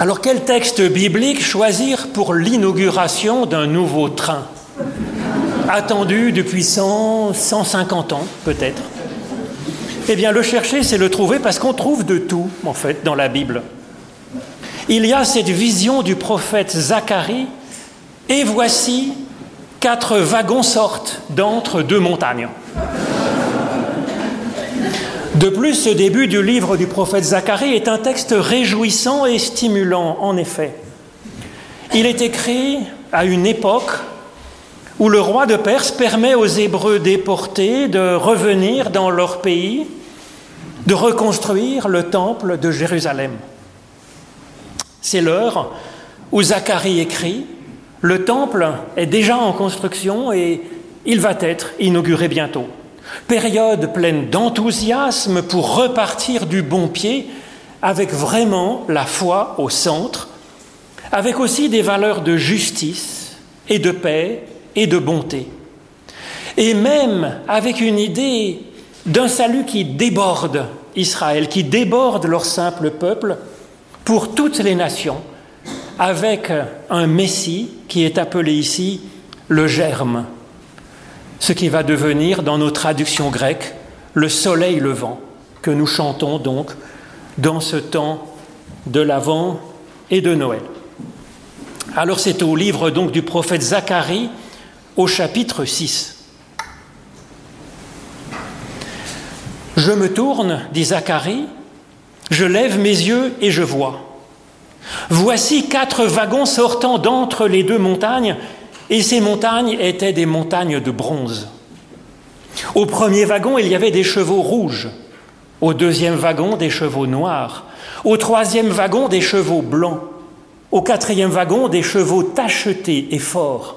Alors quel texte biblique choisir pour l'inauguration d'un nouveau train Attendu depuis 100, 150 ans peut-être? Eh bien le chercher, c'est le trouver parce qu'on trouve de tout en fait dans la Bible. Il y a cette vision du prophète Zacharie, et voici quatre wagons sortent d'entre deux montagnes. De plus, ce début du livre du prophète Zacharie est un texte réjouissant et stimulant, en effet. Il est écrit à une époque où le roi de Perse permet aux Hébreux déportés de revenir dans leur pays, de reconstruire le temple de Jérusalem. C'est l'heure où Zacharie écrit, le temple est déjà en construction et il va être inauguré bientôt. Période pleine d'enthousiasme pour repartir du bon pied avec vraiment la foi au centre, avec aussi des valeurs de justice et de paix et de bonté. Et même avec une idée d'un salut qui déborde Israël, qui déborde leur simple peuple pour toutes les nations, avec un Messie qui est appelé ici le germe, ce qui va devenir, dans nos traductions grecques, le soleil levant, que nous chantons donc dans ce temps de l'Avent et de Noël. Alors c'est au livre donc du prophète Zacharie, au chapitre 6. Je me tourne, dit Zacharie, je lève mes yeux et je vois. Voici quatre wagons sortant d'entre les deux montagnes et ces montagnes étaient des montagnes de bronze. Au premier wagon, il y avait des chevaux rouges. Au deuxième wagon, des chevaux noirs. Au troisième wagon, des chevaux blancs. Au quatrième wagon, des chevaux tachetés et forts.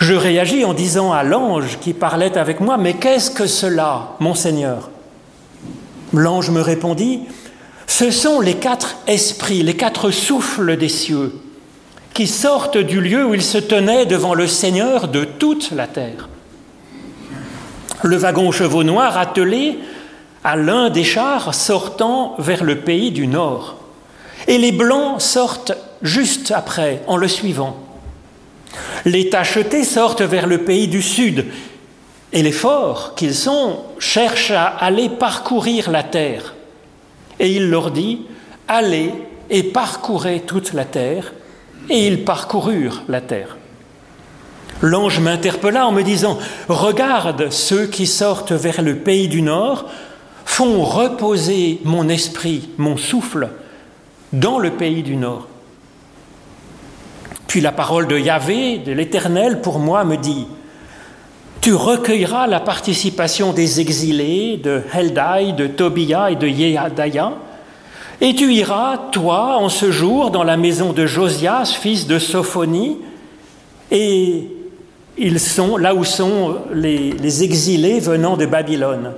Je réagis en disant à l'ange qui parlait avec moi, Mais qu'est-ce que cela, mon Seigneur? L'ange me répondit, Ce sont les quatre esprits, les quatre souffles des cieux qui sortent du lieu où ils se tenaient devant le Seigneur de toute la terre. Le wagon aux chevaux noirs attelé à l'un des chars sortant vers le pays du nord. Et les blancs sortent juste après, en le suivant. Les tachetés sortent vers le pays du sud. Et les forts qu'ils sont cherchent à aller parcourir la terre. Et il leur dit, allez et parcourez toute la terre et ils parcoururent la terre. L'ange m'interpella en me disant, Regarde, ceux qui sortent vers le pays du nord font reposer mon esprit, mon souffle, dans le pays du nord. Puis la parole de Yahvé, de l'Éternel, pour moi me dit, Tu recueilleras la participation des exilés de Heldai, de Tobia et de Yehadaya, et tu iras, toi, en ce jour, dans la maison de Josias, fils de Sophonie, et ils sont là où sont les, exilés venant de Babylone.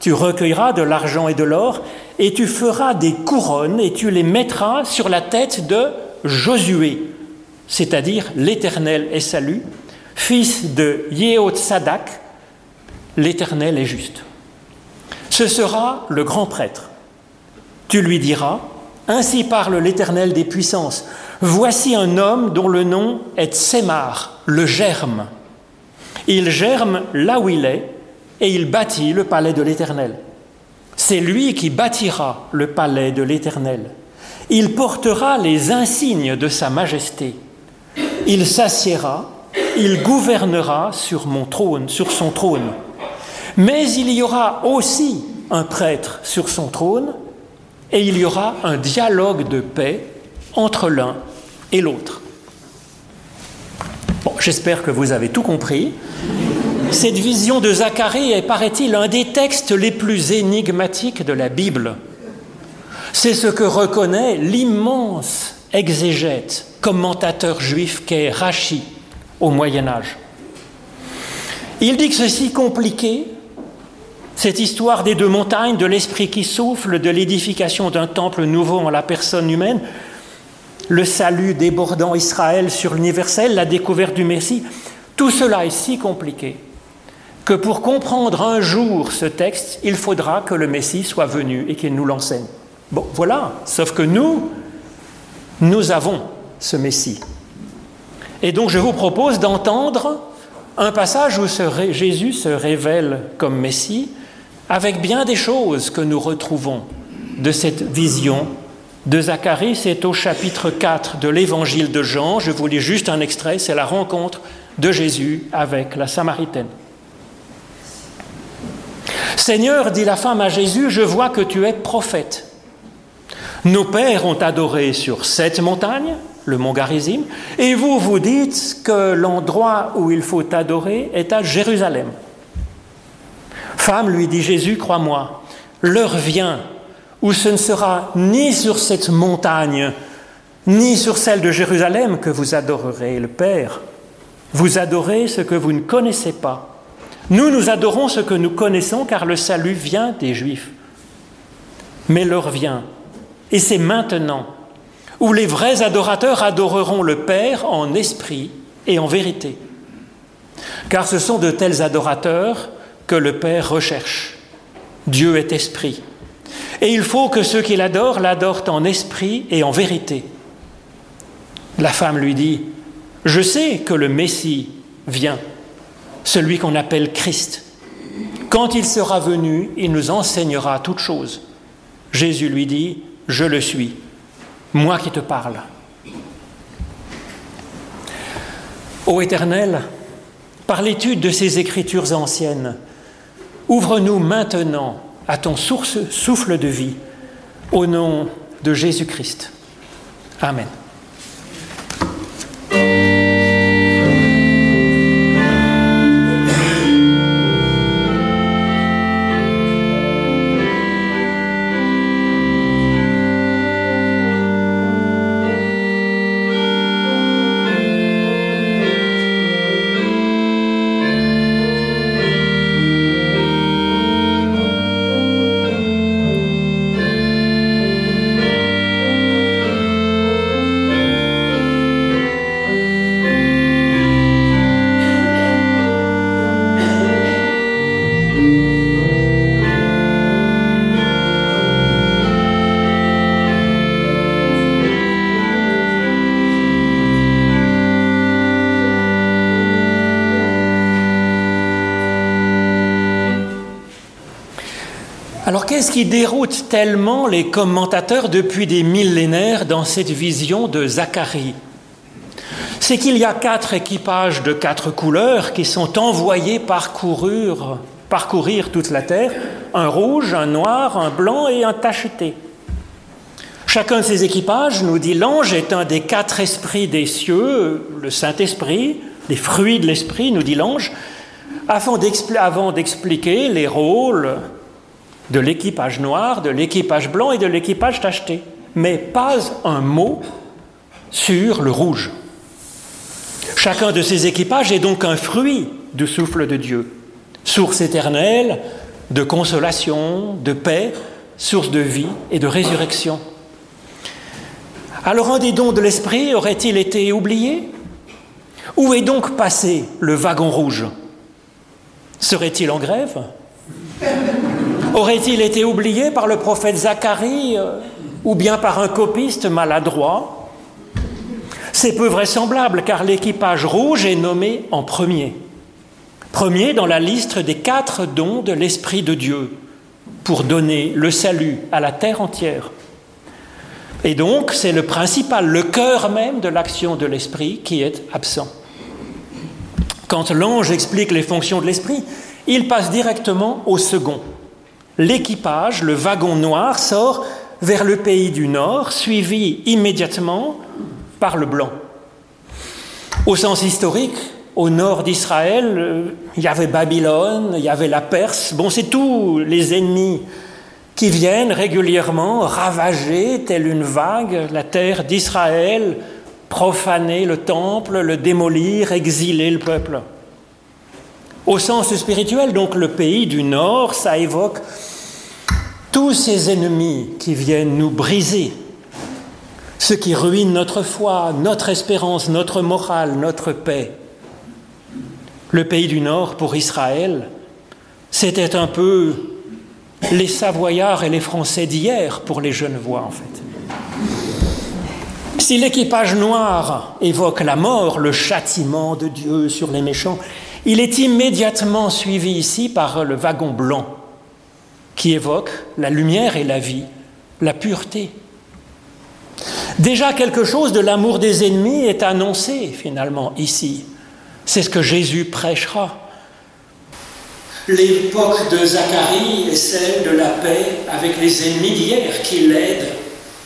Tu recueilleras de l'argent et de l'or, et tu feras des couronnes, et tu les mettras sur la tête de Josué, c'est-à-dire l'Éternel est salut, fils de Sadak, l'Éternel est juste. Ce sera le grand prêtre. Tu lui diras, Ainsi parle l'Éternel des puissances. Voici un homme dont le nom est Tsemar, le germe. Il germe là où il est, et il bâtit le palais de l'Éternel. C'est lui qui bâtira le palais de l'Éternel. Il portera les insignes de sa majesté. Il s'assiera, il gouvernera sur mon trône, sur son trône. Mais il y aura aussi un prêtre sur son trône, et il y aura un dialogue de paix entre l'un et l'autre. J'espère que vous avez tout compris. Cette vision de Zacharie est, paraît-il, un des textes les plus énigmatiques de la Bible. C'est ce que reconnaît l'immense exégète, commentateur juif qu'est Rachi au Moyen Âge. Il dit que c'est si compliqué cette histoire des deux montagnes, de l'esprit qui souffle, de l'édification d'un temple nouveau en la personne humaine, le salut débordant Israël sur l'universel, la découverte du Messie, tout cela est si compliqué que pour comprendre un jour ce texte, il faudra que le Messie soit venu et qu'il nous l'enseigne. Bon, voilà, sauf que nous, Nous avons ce Messie. Et donc je vous propose d'entendre un passage où Jésus se révèle comme Messie avec bien des choses que nous retrouvons de cette vision de Zacharie. C'est au chapitre 4 de l'évangile de Jean. Je vous lis juste un extrait, c'est la rencontre de Jésus avec la Samaritaine. Seigneur, dit la femme à Jésus, je vois que tu es prophète. Nos pères ont adoré sur cette montagne, le mont Garizim, et vous vous dites que l'endroit où il faut adorer est à Jérusalem. Femme, lui dit Jésus, crois-moi, l'heure vient où ce ne sera ni sur cette montagne, ni sur celle de Jérusalem que vous adorerez le Père. Vous adorez ce que vous ne connaissez pas. Nous, nous adorons ce que nous connaissons car le salut vient des Juifs. Mais l'heure vient, et c'est maintenant, où les vrais adorateurs adoreront le Père en esprit et en vérité. Car ce sont de tels adorateurs que le Père recherche. Dieu est esprit. Et il faut que ceux qui l'adorent l'adorent en esprit et en vérité. La femme lui dit, Je sais que le Messie vient, celui qu'on appelle Christ. Quand il sera venu, il nous enseignera toutes choses. Jésus lui dit, Je le suis, moi qui te parle. Ô Éternel, par l'étude de ces écritures anciennes, Ouvre-nous maintenant à ton source, souffle de vie, au nom de Jésus-Christ. Amen. Qu'est-ce qui déroute tellement les commentateurs depuis des millénaires dans cette vision de Zacharie? C'est qu'il y a quatre équipages de quatre couleurs qui sont envoyés parcourir, parcourir toute la terre, un rouge, un noir, un blanc et un tacheté. Chacun de ces équipages, nous dit l'ange, est un des quatre esprits des cieux, le Saint-Esprit, des fruits de l'Esprit, nous dit l'ange, avant d'expliquer les rôles, de l'équipage noir, de l'équipage blanc et de l'équipage tacheté, mais pas un mot sur le rouge. Chacun de ces équipages est donc un fruit du souffle de Dieu, source éternelle de consolation, de paix, source de vie et de résurrection. Alors un des dons de l'Esprit aurait-il été oublié? Où est donc passé le wagon rouge? Serait-il en grève? Aurait-il été oublié par le prophète Zacharie euh, ou bien par un copiste maladroit? C'est peu vraisemblable car l'équipage rouge est nommé en premier. Premier dans la liste des quatre dons de l'Esprit de Dieu pour donner le salut à la terre entière. Et donc, c'est le principal, le cœur même de l'action de l'Esprit qui est absent. Quand l'ange explique les fonctions de l'Esprit, il passe directement au second, l'équipage, le wagon noir, sort vers le pays du Nord, suivi immédiatement par le blanc. Au sens historique, au nord d'Israël, euh, il y avait Babylone, il y avait la Perse, bon, c'est tous les ennemis qui viennent régulièrement ravager, telle une vague, la terre d'Israël, profaner le temple, le démolir, exiler le peuple. Au sens spirituel, donc le pays du Nord, ça évoque tous ces ennemis qui viennent nous briser, ce qui ruine notre foi, notre espérance, notre morale, notre paix. Le pays du Nord, pour Israël, c'était un peu les Savoyards et les Français d'hier pour les Genevois, en fait. Si l'équipage noir évoque la mort, le châtiment de Dieu sur les méchants, il est immédiatement suivi ici par le wagon blanc, qui évoque la lumière et la vie, la pureté. Déjà quelque chose de l'amour des ennemis est annoncé finalement ici. C'est ce que Jésus prêchera. L'époque de Zacharie est celle de la paix avec les ennemis d'hier qui l'aident,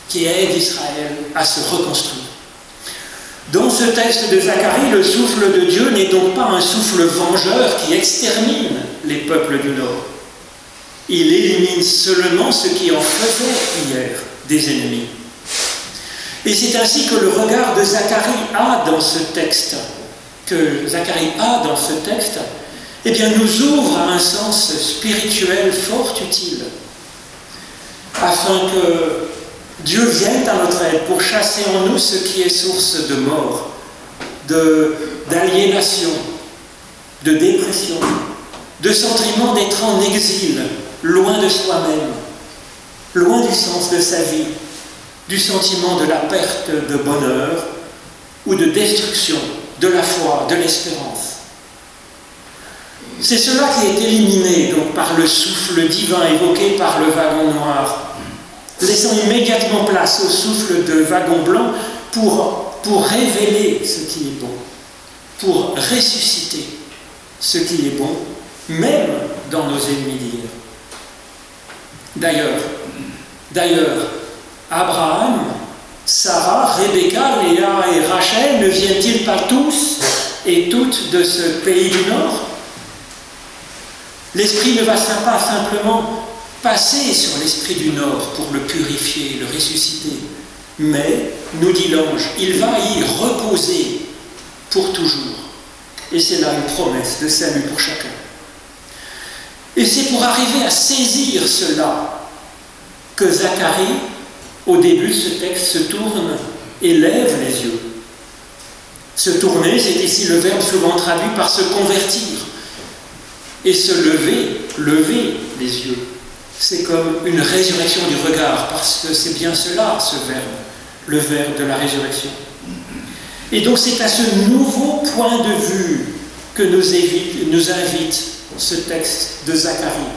qui aident Israël à se reconstruire. Dans ce texte de Zacharie, le souffle de Dieu n'est donc pas un souffle vengeur qui extermine les peuples du Nord. Il élimine seulement ce qui en faisait hier des ennemis. Et c'est ainsi que le regard de Zacharie a dans ce texte, que Zacharie a dans ce texte, eh bien, nous ouvre un sens spirituel fort utile, afin que Dieu vienne à notre aide pour chasser en nous ce qui est source de mort, d'aliénation, de, dépression, de sentiment d'être en exil, loin de soi-même, loin du sens de sa vie, du sentiment de la perte de bonheur ou de destruction de la foi, de l'espérance. C'est cela qui est éliminé donc, par le souffle divin évoqué par le wagon noir, laissant immédiatement place au souffle de wagon blanc pour, pour révéler ce qui est bon, pour ressusciter ce qui est bon, même dans nos ennemis. D'ailleurs, d'ailleurs, Abraham, Sarah, Rebecca, Léa et Rachel ne viennent-ils pas tous et toutes de ce pays du Nord? L'Esprit ne va pas simplement passer sur l'Esprit du Nord pour le purifier, le ressusciter, mais, nous dit l'ange, il va y reposer pour toujours. Et c'est là une promesse de salut pour chacun. Et c'est pour arriver à saisir cela que Zacharie au début, ce texte se tourne et lève les yeux. Se tourner, c'est ici le verbe souvent traduit par se convertir. Et se lever, lever les yeux, c'est comme une résurrection du regard, parce que c'est bien cela, ce verbe, le verbe de la résurrection. Et donc c'est à ce nouveau point de vue que nous invite ce texte de Zacharie.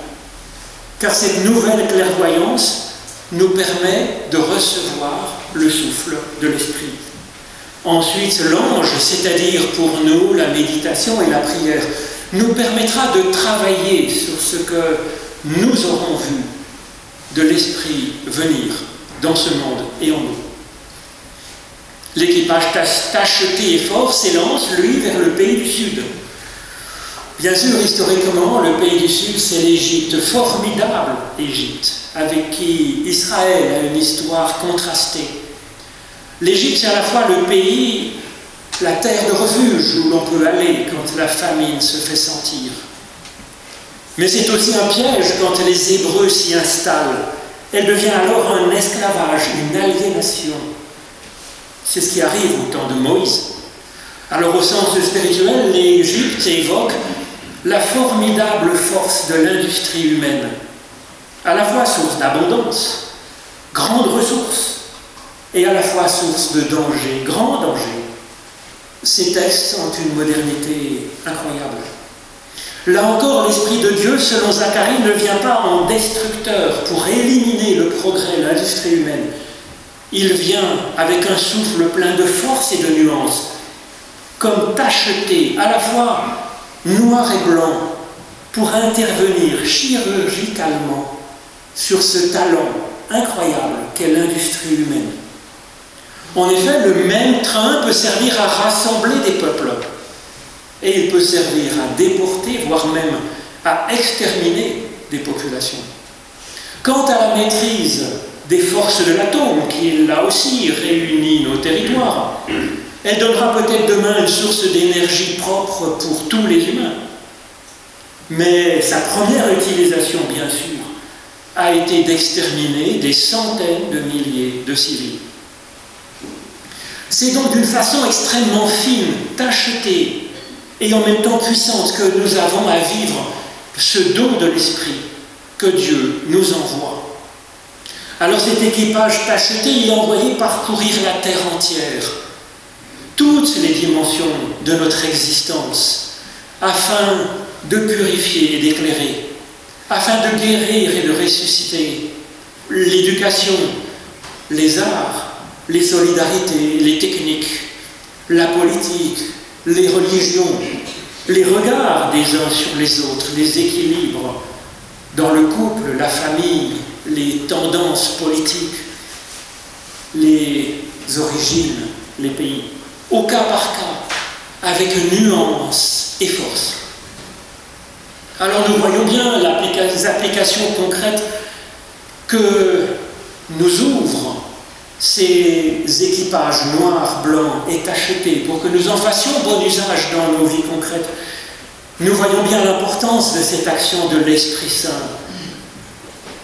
Car cette nouvelle clairvoyance nous permet de recevoir le souffle de l'Esprit. Ensuite, l'ange, c'est-à-dire pour nous la méditation et la prière, nous permettra de travailler sur ce que nous aurons vu de l'Esprit venir dans ce monde et en nous. L'équipage tacheté et fort s'élance, lui, vers le pays du Sud. Bien sûr, historiquement, le pays du Sud, c'est l'Égypte, formidable Égypte, avec qui Israël a une histoire contrastée. L'Égypte, c'est à la fois le pays, la terre de refuge où l'on peut aller quand la famine se fait sentir. Mais c'est aussi un piège quand les Hébreux s'y installent. Elle devient alors un esclavage, une aliénation. C'est ce qui arrive au temps de Moïse. Alors au sens spirituel, l'Égypte évoque la formidable force de l'industrie humaine, à la fois source d'abondance, grande ressource, et à la fois source de danger, grand danger. Ces textes ont une modernité incroyable. Là encore, l'Esprit de Dieu, selon Zacharie, ne vient pas en destructeur pour éliminer le progrès, l'industrie humaine. Il vient avec un souffle plein de force et de nuances, comme tacheté à la fois noir et blanc, pour intervenir chirurgicalement sur ce talent incroyable qu'est l'industrie humaine. En effet, le même train peut servir à rassembler des peuples et il peut servir à déporter, voire même à exterminer des populations. Quant à la maîtrise des forces de l'atome, qui là aussi réunit nos territoires, elle donnera peut-être demain une source d'énergie propre pour tous les humains. Mais sa première utilisation, bien sûr, a été d'exterminer des centaines de milliers de civils. C'est donc d'une façon extrêmement fine, tachetée et en même temps puissante que nous avons à vivre ce don de l'Esprit que Dieu nous envoie. Alors cet équipage tacheté, est envoyé parcourir la terre entière, toutes les dimensions de notre existence, afin de purifier et d'éclairer, afin de guérir et de ressusciter l'éducation, les arts, les solidarités, les techniques, la politique, les religions, les regards des uns sur les autres, les équilibres dans le couple, la famille, les tendances politiques, les origines, les pays, au cas par cas, avec nuance et force. Alors nous voyons bien les applications concrètes que nous ouvrent ces équipages noirs, blancs et tachetés pour que nous en fassions bon usage dans nos vies concrètes. Nous voyons bien l'importance de cette action de l'Esprit Saint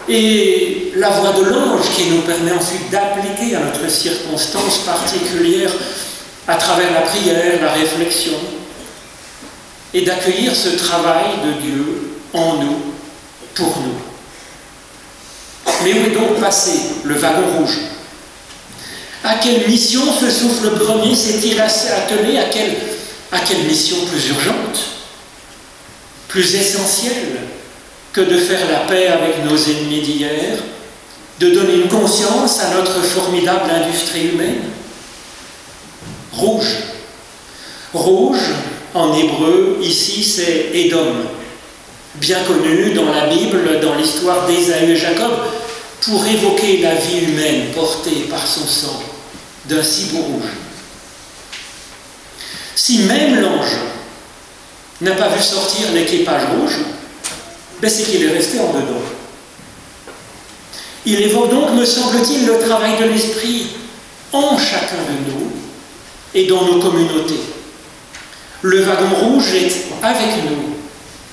et la voix de l'ange qui nous permet ensuite d'appliquer à notre circonstance particulière à travers la prière, la réflexion, et d'accueillir ce travail de Dieu en nous, pour nous. Mais où est donc passé le wagon rouge? À quelle mission ce souffle premier s'est-il attelé? À quelle, à quelle mission plus urgente, plus essentielle que de faire la paix avec nos ennemis d'hier, de donner une conscience à notre formidable industrie humaine? Rouge. Rouge, en hébreu, ici c'est Édom, bien connu dans la Bible, dans l'histoire d'Ésaü et Jacob, pour évoquer la vie humaine portée par son sang d'un cibou rouge. Si même l'ange n'a pas vu sortir l'équipage rouge, ben, c'est qu'il est resté en dedans. Il évoque donc, me semble-t-il, le travail de l'esprit en chacun de nous et dans nos communautés. Le wagon rouge est avec nous,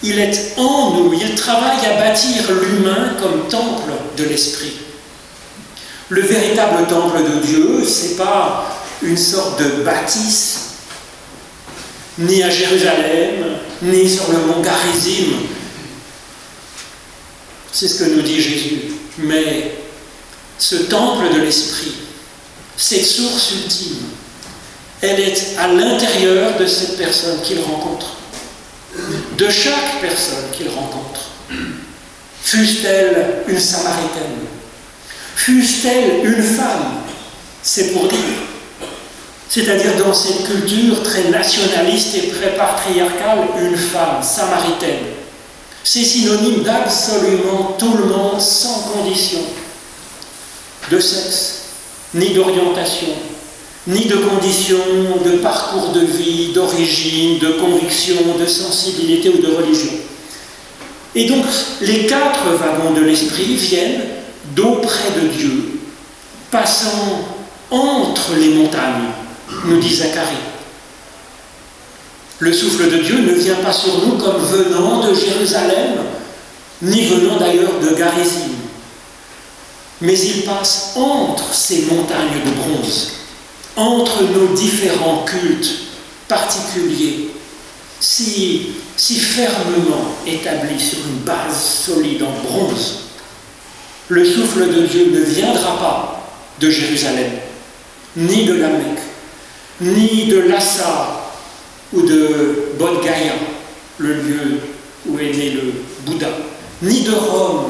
il est en nous, il travaille à bâtir l'humain comme temple de l'esprit. Le véritable temple de Dieu, ce n'est pas une sorte de bâtisse, ni à Jérusalem, ni sur le mont Garizim, c'est ce que nous dit Jésus. Mais ce temple de l'esprit, cette source ultime, elle est à l'intérieur de cette personne qu'il rencontre, de chaque personne qu'il rencontre. Fût-elle une Samaritaine, fût-elle une femme, c'est pour dire. C'est-à-dire dans cette culture très nationaliste et très patriarcale, une femme samaritaine c'est synonyme d'absolument tout le monde sans condition de sexe, ni d'orientation, ni de condition de parcours de vie, d'origine, de conviction, de sensibilité ou de religion. Et donc les quatre wagons de l'esprit viennent d'auprès de Dieu, passant entre les montagnes, nous dit Zacharie. Le souffle de Dieu ne vient pas sur nous comme venant de Jérusalem, ni venant d'ailleurs de Garizim, mais il passe entre ces montagnes de bronze, entre nos différents cultes particuliers, si, si fermement établis sur une base solide en bronze. Le souffle de Dieu ne viendra pas de Jérusalem, ni de la Mecque, ni de Lassa, ou de Bodh le lieu où est né le Bouddha, ni de Rome,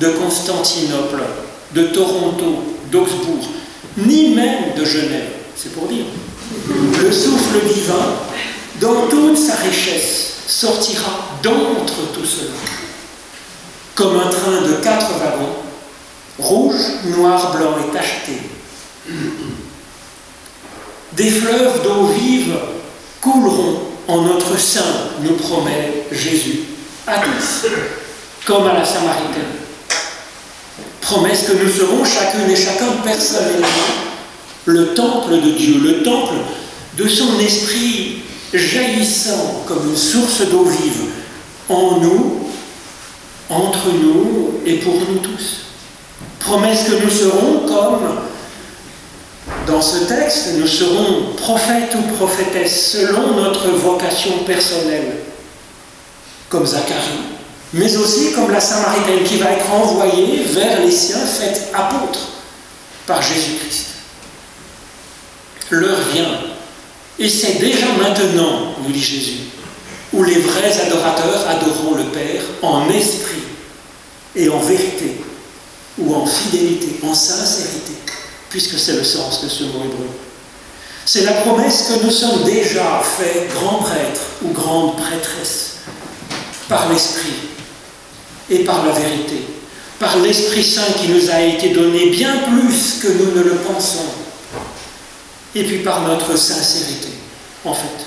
de Constantinople, de Toronto, d'Augsbourg, ni même de Genève, c'est pour dire. Le souffle divin, dans toute sa richesse, sortira d'entre tout cela, comme un train de quatre wagons, rouge, noir, blanc et tacheté. Des fleuves d'eau vive couleront en notre sein, nous promet Jésus, à tous, comme à la Samaritaine. Promesse que nous serons chacune et chacun personnellement le temple de Dieu, le temple de son esprit jaillissant comme une source d'eau vive en nous, entre nous et pour nous tous. Promesse que nous serons comme dans ce texte, nous serons prophètes ou prophétesses selon notre vocation personnelle, comme Zacharie, mais aussi comme la Samaritaine qui va être envoyée vers les siens, faite apôtre par Jésus-Christ. L'heure vient, et c'est déjà maintenant, nous dit Jésus, où les vrais adorateurs adoreront le Père en esprit et en vérité, ou en fidélité, en sincérité, puisque c'est le sens de ce mot hébreu. C'est la promesse que nous sommes déjà faits grands prêtres ou grandes prêtresses par l'Esprit et par la vérité, par l'Esprit Saint qui nous a été donné bien plus que nous ne le pensons, et puis par notre sincérité, en fait.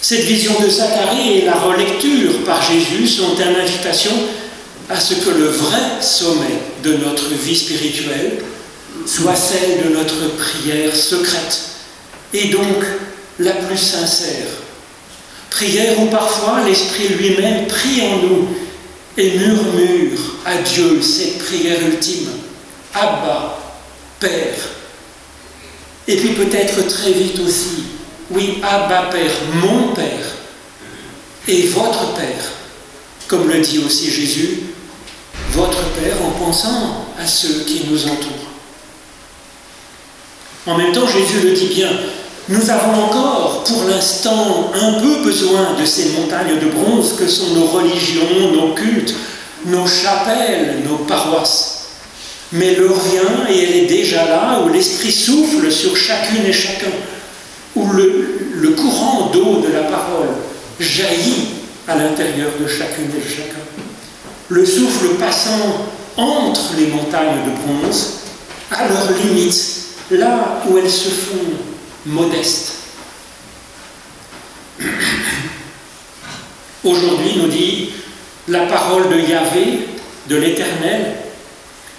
Cette vision de Zacharie et la relecture par Jésus sont une invitation à ce que le vrai sommet de notre vie spirituelle soit celle de notre prière secrète et donc la plus sincère. Prière où parfois l'Esprit lui-même prie en nous et murmure à Dieu cette prière ultime. Abba, Père. Et puis peut-être très vite aussi, oui, Abba Père, mon Père et votre Père, comme le dit aussi Jésus, votre Père en pensant à ceux qui nous entourent. En même temps, Jésus le dit bien, nous avons encore, pour l'instant, un peu besoin de ces montagnes de bronze que sont nos religions, nos cultes, nos chapelles, nos paroisses. Mais l'heure vient et elle est déjà là, où l'Esprit souffle sur chacune et chacun, où le, le courant d'eau de la parole jaillit à l'intérieur de chacune et de chacun. Le souffle passant entre les montagnes de bronze, à leur limite, là où elles se font modestes. Aujourd'hui, nous dit la parole de Yahvé, de l'Éternel,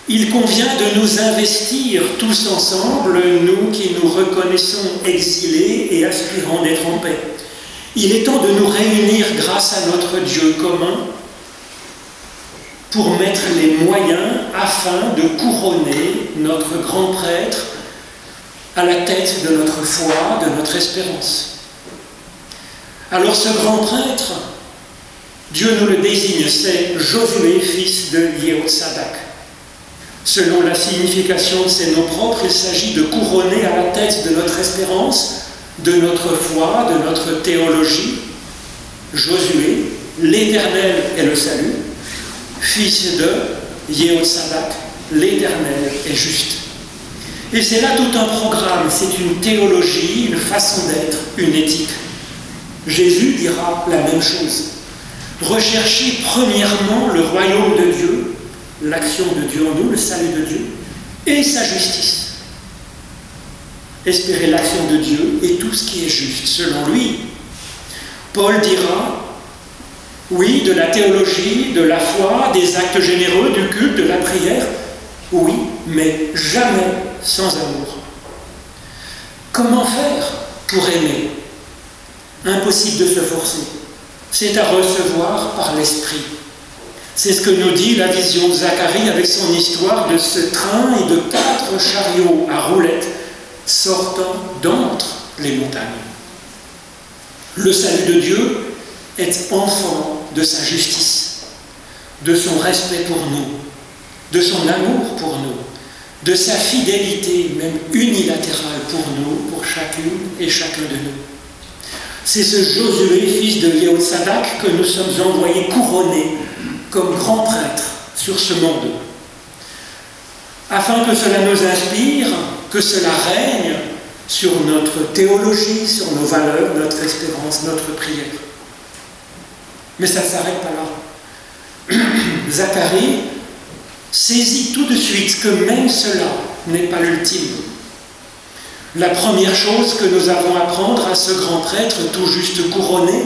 il convient de nous investir tous ensemble, nous qui nous reconnaissons exilés et aspirant d'être en paix. Il est temps de nous réunir grâce à notre Dieu commun pour mettre les moyens afin de couronner notre grand prêtre à la tête de notre foi, de notre espérance. Alors ce grand prêtre, Dieu nous le désigne, c'est Josué, fils de Yehotsadak. Selon la signification de ces noms propres, il s'agit de couronner à la tête de notre espérance, de notre foi, de notre théologie, Josué, l'Éternel est le salut, fils de Yehotsadak, l'Éternel est juste. Et c'est là tout un programme, c'est une théologie, une façon d'être, une éthique. Jésus dira la même chose. Recherchez premièrement le royaume de Dieu, l'action de Dieu en nous, le salut de Dieu, et sa justice. Espérez l'action de Dieu et tout ce qui est juste, selon lui. Paul dira, oui, de la théologie, de la foi, des actes généreux, du culte, de la prière, oui, mais jamais sans amour. Comment faire pour aimer? Impossible de se forcer c'est à recevoir par l'Esprit. C'est ce que nous dit la vision de Zacharie avec son histoire de ce train et de quatre chariots à roulettes sortant d'entre les montagnes. Le salut de Dieu est enfant de sa justice, de son respect pour nous, de son amour pour nous, de sa fidélité même unilatérale pour nous, pour chacune et chacun de nous. C'est ce Josué, fils de Yehotsadak, que nous sommes envoyés couronner comme grand prêtre sur ce monde. Afin que cela nous inspire, que cela règne sur notre théologie, sur nos valeurs, notre espérance, notre prière. Mais ça ne s'arrête pas là. Zacharie saisit tout de suite que même cela n'est pas l'ultime. La première chose que nous avons à apprendre à ce grand prêtre tout juste couronné,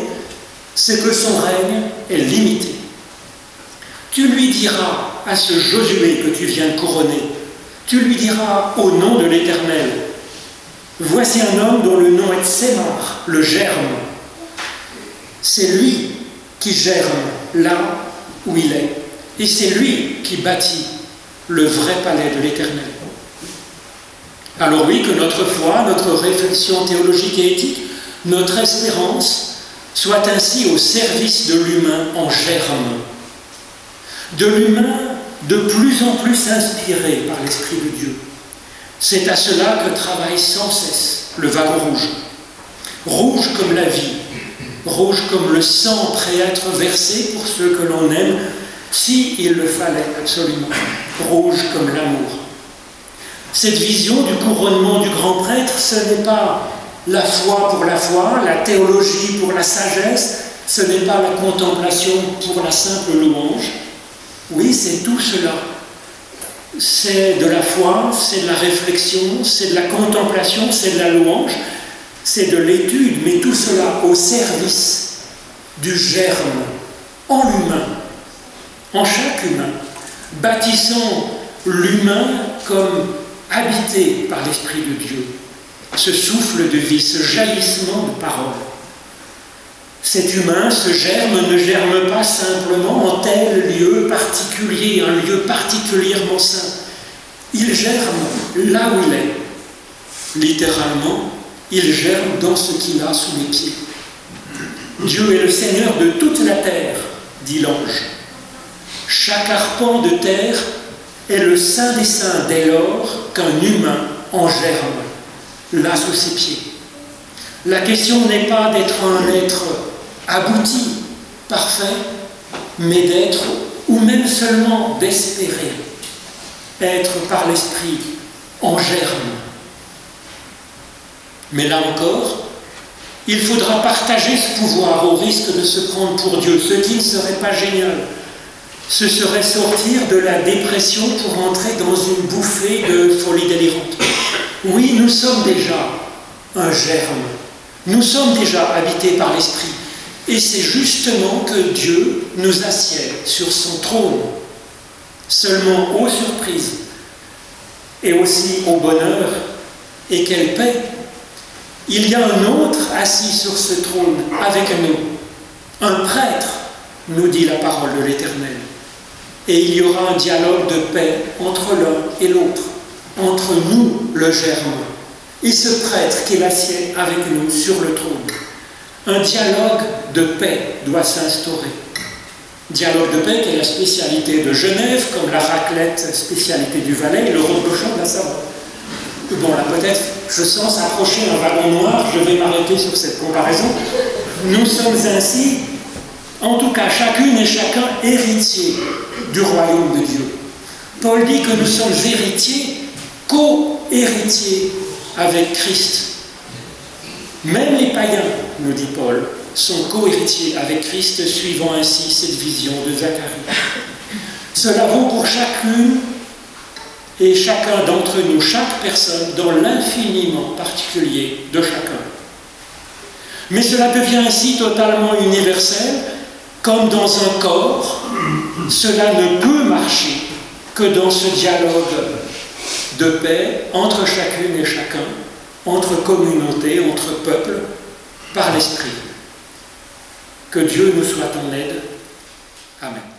c'est que son règne est limité. Tu lui diras à ce Josué que tu viens de couronner, tu lui diras au nom de l'Éternel, voici un homme dont le nom est Sémar, le germe. C'est lui qui germe là où il est, et c'est lui qui bâtit le vrai palais de l'Éternel. Alors oui, que notre foi, notre réflexion théologique et éthique, notre espérance soit ainsi au service de l'humain en germe, de l'humain de plus en plus inspiré par l'Esprit de Dieu. C'est à cela que travaille sans cesse le wagon rouge. Rouge comme la vie, rouge comme le sang prêt à être versé pour ceux que l'on aime, si il le fallait absolument, rouge comme l'amour. Cette vision du couronnement du grand prêtre, ce n'est pas la foi pour la foi, la théologie pour la sagesse, ce n'est pas la contemplation pour la simple louange. Oui, c'est tout cela. C'est de la foi, c'est de la réflexion, c'est de la contemplation, c'est de la louange, c'est de l'étude, mais tout cela au service du germe en l'humain, en chaque humain, bâtissant l'humain comme habité par l'Esprit de Dieu, ce souffle de vie, ce jaillissement de parole. Cet humain, ce germe, ne germe pas simplement en tel lieu particulier, un lieu particulièrement saint. Il germe là où il est. Littéralement, il germe dans ce qu'il a sous les pieds. Dieu est le Seigneur de toute la terre, dit l'ange. Chaque arpent de terre est le saint des saints dès lors qu'un humain en germe, là sous ses pieds. La question n'est pas d'être un être abouti, parfait, mais d'être, ou même seulement d'espérer, être par l'esprit en germe. Mais là encore, il faudra partager ce pouvoir au risque de se prendre pour Dieu, ce qui ne serait pas génial. Ce serait sortir de la dépression pour entrer dans une bouffée de folie délirante. Oui, nous sommes déjà un germe. Nous sommes déjà habités par l'Esprit. Et c'est justement que Dieu nous assied sur son trône. Seulement, aux surprises, et aussi au bonheur, et quelle paix il y a un autre assis sur ce trône avec nous, un prêtre, nous dit la parole de l'Éternel. Et il y aura un dialogue de paix entre l'un et l'autre, entre nous, le germe, et ce prêtre qui est l'assied avec nous sur le trône. Un dialogue de paix doit s'instaurer. Dialogue de paix qui est la spécialité de Genève, comme la raclette, spécialité du Valais, le cochon de la Savoie. Bon, là peut-être, je sens s'approcher un wagon noir, je vais m'arrêter sur cette comparaison. Nous sommes ainsi, en tout cas chacune et chacun, héritiers du royaume de Dieu. Paul dit que nous sommes héritiers, co-héritiers avec Christ. Même les païens, nous dit Paul, sont co-héritiers avec Christ, suivant ainsi cette vision de Zacharie. Cela vaut pour chacune et chacun d'entre nous, chaque personne, dans l'infiniment particulier de chacun. Mais cela devient ainsi totalement universel, comme dans un corps, cela ne peut marcher que dans ce dialogue de paix entre chacune et chacun, entre communautés, entre peuples, par l'Esprit. Que Dieu nous soit en aide. Amen.